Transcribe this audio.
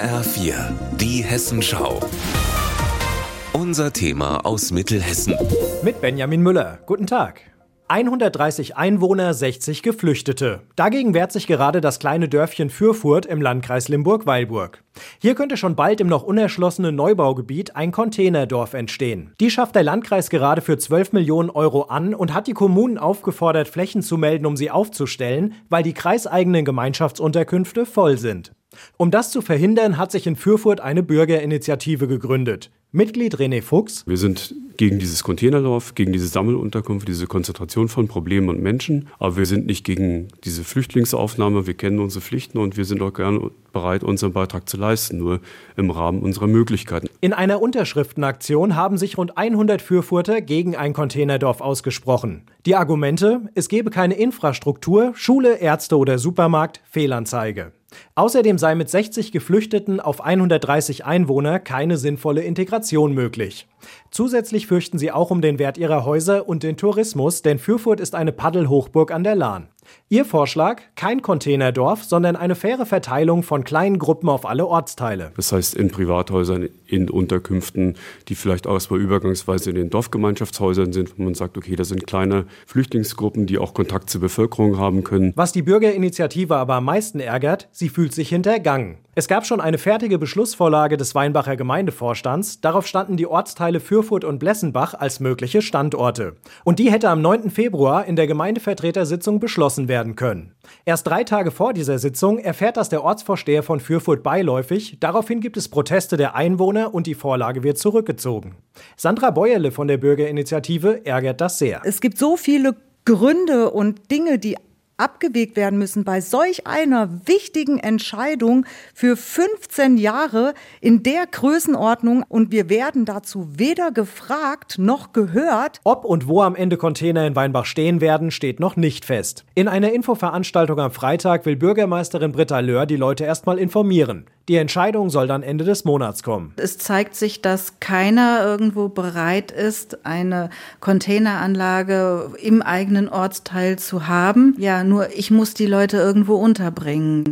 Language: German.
HR4, die Hessenschau. Unser Thema aus Mittelhessen. Mit Benjamin Müller. Guten Tag. 130 Einwohner, 60 Geflüchtete. Dagegen wehrt sich gerade das kleine Dörfchen Fürfurt im Landkreis Limburg-Weilburg. Hier könnte schon bald im noch unerschlossenen Neubaugebiet ein Containerdorf entstehen. Die schafft der Landkreis gerade für 12 Millionen Euro an und hat die Kommunen aufgefordert, Flächen zu melden, um sie aufzustellen, weil die kreiseigenen Gemeinschaftsunterkünfte voll sind. Um das zu verhindern, hat sich in Fürfurt eine Bürgerinitiative gegründet. Mitglied René Fuchs. Wir sind gegen dieses Containerlauf, gegen diese Sammelunterkunft, diese Konzentration von Problemen und Menschen. Aber wir sind nicht gegen diese Flüchtlingsaufnahme. Wir kennen unsere Pflichten und wir sind auch gerne bereit, unseren Beitrag zu leisten, nur im Rahmen unserer Möglichkeiten. In einer Unterschriftenaktion haben sich rund 100 Fürfurter gegen ein Containerdorf ausgesprochen. Die Argumente, es gebe keine Infrastruktur, Schule, Ärzte oder Supermarkt, Fehlanzeige. Außerdem sei mit 60 Geflüchteten auf 130 Einwohner keine sinnvolle Integration möglich. Zusätzlich fürchten sie auch um den Wert ihrer Häuser und den Tourismus, denn Fürfurt ist eine Paddelhochburg an der Lahn. Ihr Vorschlag? Kein Containerdorf, sondern eine faire Verteilung von kleinen Gruppen auf alle Ortsteile. Das heißt, in Privathäusern, in Unterkünften, die vielleicht auch erstmal übergangsweise in den Dorfgemeinschaftshäusern sind, wo man sagt, okay, das sind kleine Flüchtlingsgruppen, die auch Kontakt zur Bevölkerung haben können. Was die Bürgerinitiative aber am meisten ärgert, sie fühlt sich hintergangen. Es gab schon eine fertige Beschlussvorlage des Weinbacher Gemeindevorstands. Darauf standen die Ortsteile Fürfurt und Blessenbach als mögliche Standorte. Und die hätte am 9. Februar in der Gemeindevertretersitzung beschlossen werden können. Erst drei Tage vor dieser Sitzung erfährt das der Ortsvorsteher von Fürfurt beiläufig. Daraufhin gibt es Proteste der Einwohner und die Vorlage wird zurückgezogen. Sandra Beuerle von der Bürgerinitiative ärgert das sehr. Es gibt so viele Gründe und Dinge, die abgewegt werden müssen bei solch einer wichtigen Entscheidung für 15 Jahre in der Größenordnung und wir werden dazu weder gefragt noch gehört. Ob und wo am Ende Container in Weinbach stehen werden, steht noch nicht fest. In einer Infoveranstaltung am Freitag will Bürgermeisterin Britta Löhr die Leute erstmal informieren. Die Entscheidung soll dann Ende des Monats kommen. Es zeigt sich, dass keiner irgendwo bereit ist, eine Containeranlage im eigenen Ortsteil zu haben. Ja, nur ich muss die Leute irgendwo unterbringen.